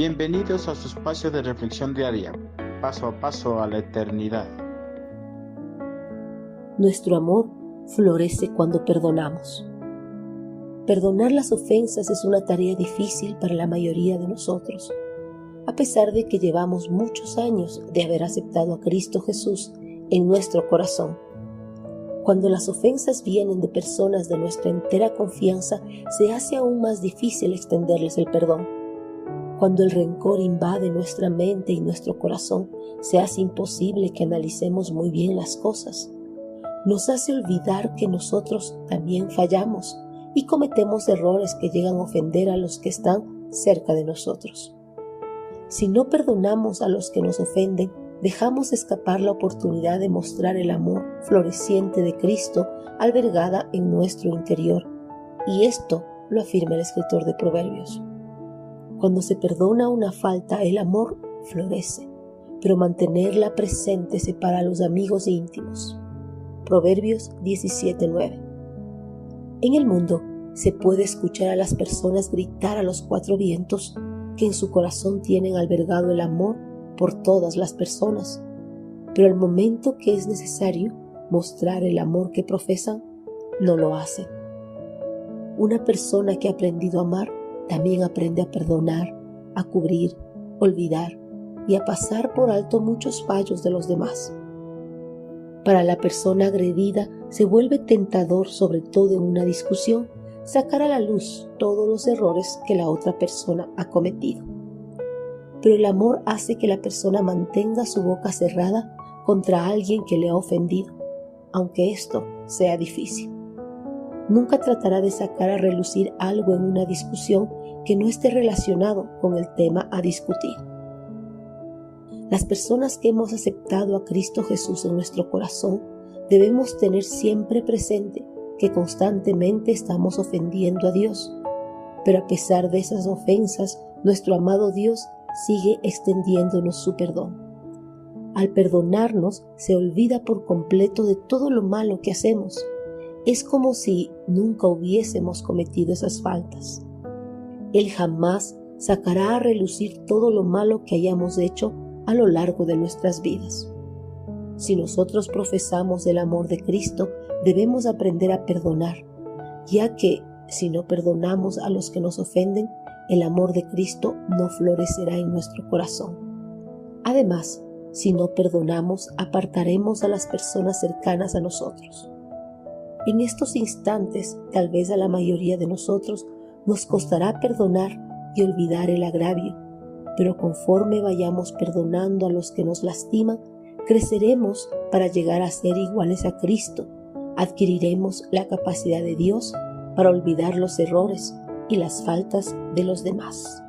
Bienvenidos a su espacio de reflexión diaria, paso a paso a la eternidad. Nuestro amor florece cuando perdonamos. Perdonar las ofensas es una tarea difícil para la mayoría de nosotros, a pesar de que llevamos muchos años de haber aceptado a Cristo Jesús en nuestro corazón. Cuando las ofensas vienen de personas de nuestra entera confianza, se hace aún más difícil extenderles el perdón cuando el rencor invade nuestra mente y nuestro corazón, se hace imposible que analicemos muy bien las cosas. Nos hace olvidar que nosotros también fallamos y cometemos errores que llegan a ofender a los que están cerca de nosotros. Si no perdonamos a los que nos ofenden, dejamos escapar la oportunidad de mostrar el amor floreciente de Cristo albergada en nuestro interior. Y esto lo afirma el escritor de Proverbios. Cuando se perdona una falta, el amor florece, pero mantenerla presente separa a los amigos íntimos. Proverbios 17:9. En el mundo se puede escuchar a las personas gritar a los cuatro vientos que en su corazón tienen albergado el amor por todas las personas, pero al momento que es necesario mostrar el amor que profesan, no lo hacen. Una persona que ha aprendido a amar también aprende a perdonar, a cubrir, olvidar y a pasar por alto muchos fallos de los demás. Para la persona agredida se vuelve tentador, sobre todo en una discusión, sacar a la luz todos los errores que la otra persona ha cometido. Pero el amor hace que la persona mantenga su boca cerrada contra alguien que le ha ofendido, aunque esto sea difícil nunca tratará de sacar a relucir algo en una discusión que no esté relacionado con el tema a discutir. Las personas que hemos aceptado a Cristo Jesús en nuestro corazón debemos tener siempre presente que constantemente estamos ofendiendo a Dios. Pero a pesar de esas ofensas, nuestro amado Dios sigue extendiéndonos su perdón. Al perdonarnos, se olvida por completo de todo lo malo que hacemos es como si nunca hubiésemos cometido esas faltas. Él jamás sacará a relucir todo lo malo que hayamos hecho a lo largo de nuestras vidas. Si nosotros profesamos el amor de Cristo, debemos aprender a perdonar, ya que si no perdonamos a los que nos ofenden, el amor de Cristo no florecerá en nuestro corazón. Además, si no perdonamos, apartaremos a las personas cercanas a nosotros. En estos instantes, tal vez a la mayoría de nosotros, nos costará perdonar y olvidar el agravio, pero conforme vayamos perdonando a los que nos lastiman, creceremos para llegar a ser iguales a Cristo. Adquiriremos la capacidad de Dios para olvidar los errores y las faltas de los demás.